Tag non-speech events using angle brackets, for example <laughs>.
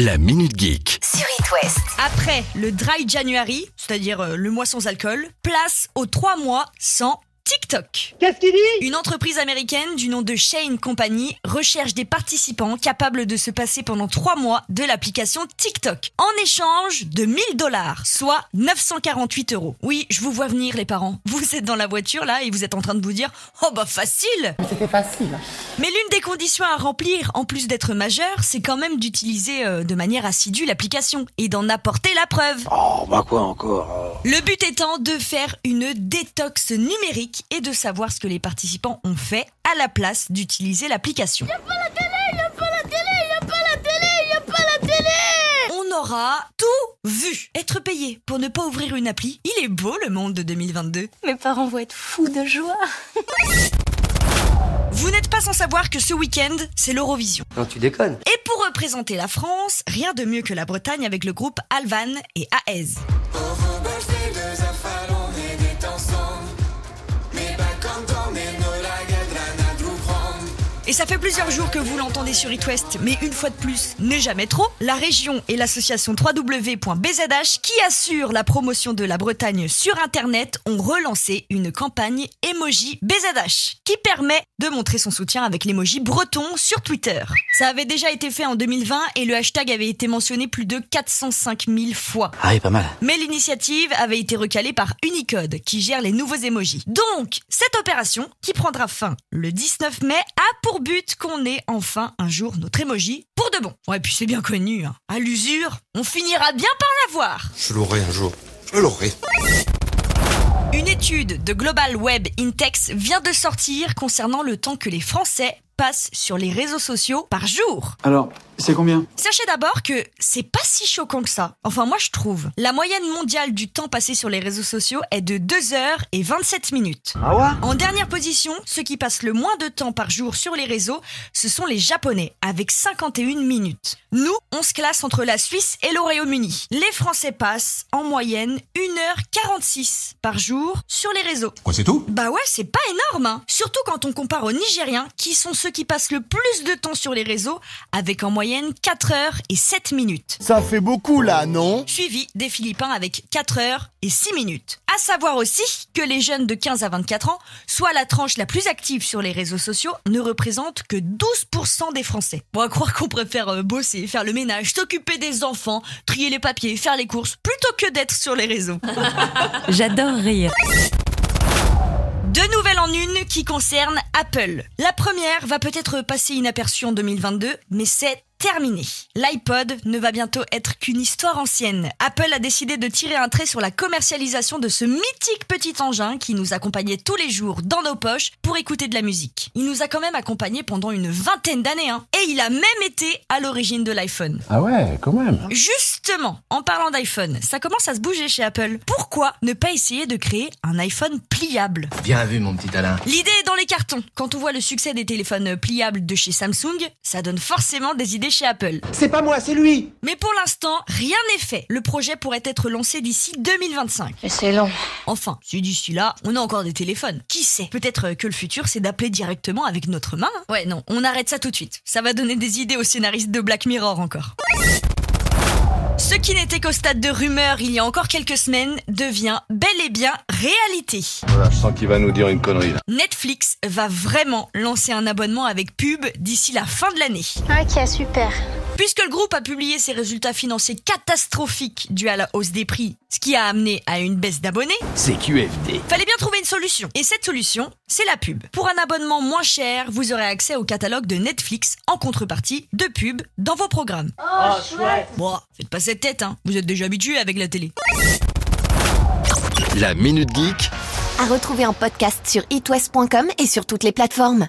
La Minute Geek. sur It West. Après le dry January, c'est-à-dire euh, le mois sans alcool, place aux trois mois sans TikTok. Qu'est-ce qu'il dit? Une entreprise américaine du nom de Shane Company recherche des participants capables de se passer pendant trois mois de l'application TikTok en échange de 1000 dollars, soit 948 euros. Oui, je vous vois venir les parents. Vous êtes dans la voiture là et vous êtes en train de vous dire oh bah facile. C'était facile. Mais l'une des conditions à remplir, en plus d'être majeur, c'est quand même d'utiliser euh, de manière assidue l'application et d'en apporter la preuve. Oh, bah quoi encore Le but étant de faire une détox numérique et de savoir ce que les participants ont fait à la place d'utiliser l'application. On aura tout vu. Être payé pour ne pas ouvrir une appli, il est beau le monde de 2022. Mes parents vont être fous de joie. <laughs> Vous n'êtes pas sans savoir que ce week-end, c'est l'Eurovision. Non, tu déconnes. Et pour représenter la France, rien de mieux que la Bretagne avec le groupe Alvan et Aez. Et ça fait plusieurs jours que vous l'entendez sur It West, mais une fois de plus, n'est jamais trop. La région et l'association www.bzh qui assure la promotion de la Bretagne sur Internet ont relancé une campagne emoji BZH qui permet de montrer son soutien avec l'emoji breton sur Twitter. Ça avait déjà été fait en 2020 et le hashtag avait été mentionné plus de 405 000 fois. Ah oui, pas mal. Mais l'initiative avait été recalée par Unicode, qui gère les nouveaux emojis. Donc, cette opération, qui prendra fin le 19 mai, a pour but qu'on ait enfin un jour notre emoji pour de bon. Ouais, puis c'est bien connu, hein. à l'usure, on finira bien par l'avoir. Je l'aurai un jour. Je l'aurai. Une étude de Global Web Intex vient de sortir concernant le temps que les Français passent sur les réseaux sociaux par jour. Alors, c'est combien? Sachez d'abord que c'est pas si choquant que ça. Enfin, moi je trouve. La moyenne mondiale du temps passé sur les réseaux sociaux est de 2 heures et 27 minutes. Ah ouais? En dernière position, ceux qui passent le moins de temps par jour sur les réseaux, ce sont les Japonais, avec 51 minutes. Nous, on se classe entre la Suisse et le Royaume-Uni. Les Français passent en moyenne 1h46 par jour sur les réseaux. Quoi, c'est tout? Bah ouais, c'est pas énorme, hein. Surtout quand on compare aux Nigériens, qui sont ceux qui passent le plus de temps sur les réseaux, avec en moyenne 4 heures et 7 minutes. Ça fait beaucoup là, non? Suivi des Philippins avec 4 heures et 6 minutes. À savoir aussi que les jeunes de 15 à 24 ans, soit la tranche la plus active sur les réseaux sociaux, ne représentent que 12% des Français. Bon, à croire qu'on préfère euh, bosser, faire le ménage, s'occuper des enfants, trier les papiers, faire les courses, plutôt que d'être sur les réseaux. <laughs> J'adore rire. Deux nouvelles en une qui concernent Apple. La première va peut-être passer inaperçue en 2022, mais c'est terminé. L'iPod ne va bientôt être qu'une histoire ancienne. Apple a décidé de tirer un trait sur la commercialisation de ce mythique petit engin qui nous accompagnait tous les jours dans nos poches pour écouter de la musique. Il nous a quand même accompagnés pendant une vingtaine d'années, hein. Et il a même été à l'origine de l'iPhone. Ah ouais, quand même. Justement, en parlant d'iPhone, ça commence à se bouger chez Apple. Pourquoi ne pas essayer de créer un iPhone pliable? Bien vu, mon petit Alain. L'idée est dans les cartons. Quand on voit le succès des téléphones pliables de chez Samsung, ça donne forcément des idées chez Apple. C'est pas moi, c'est lui Mais pour l'instant, rien n'est fait. Le projet pourrait être lancé d'ici 2025. Et c'est long. Enfin, si d'ici là, on a encore des téléphones. Qui sait? Peut-être que le futur, c'est d'appeler directement avec notre main. hein. Ouais, non, on arrête ça tout de suite. Ça va donner des idées aux scénaristes de Black Mirror encore. Ce qui n'était qu'au stade de rumeur il y a encore quelques semaines devient bel et bien réalité. Voilà, je sens qu'il va nous dire une connerie là. Netflix va vraiment lancer un abonnement avec pub d'ici la fin de l'année. Ok, super. Puisque le groupe a publié ses résultats financiers catastrophiques dus à la hausse des prix, ce qui a amené à une baisse d'abonnés, C'est QFD. fallait bien trouver une solution. Et cette solution, c'est la pub. Pour un abonnement moins cher, vous aurez accès au catalogue de Netflix en contrepartie de pub dans vos programmes. Oh, chouette Bon, faites pas cette tête, hein. Vous êtes déjà habitués avec la télé. La Minute Geek À retrouver en podcast sur itwest.com et sur toutes les plateformes.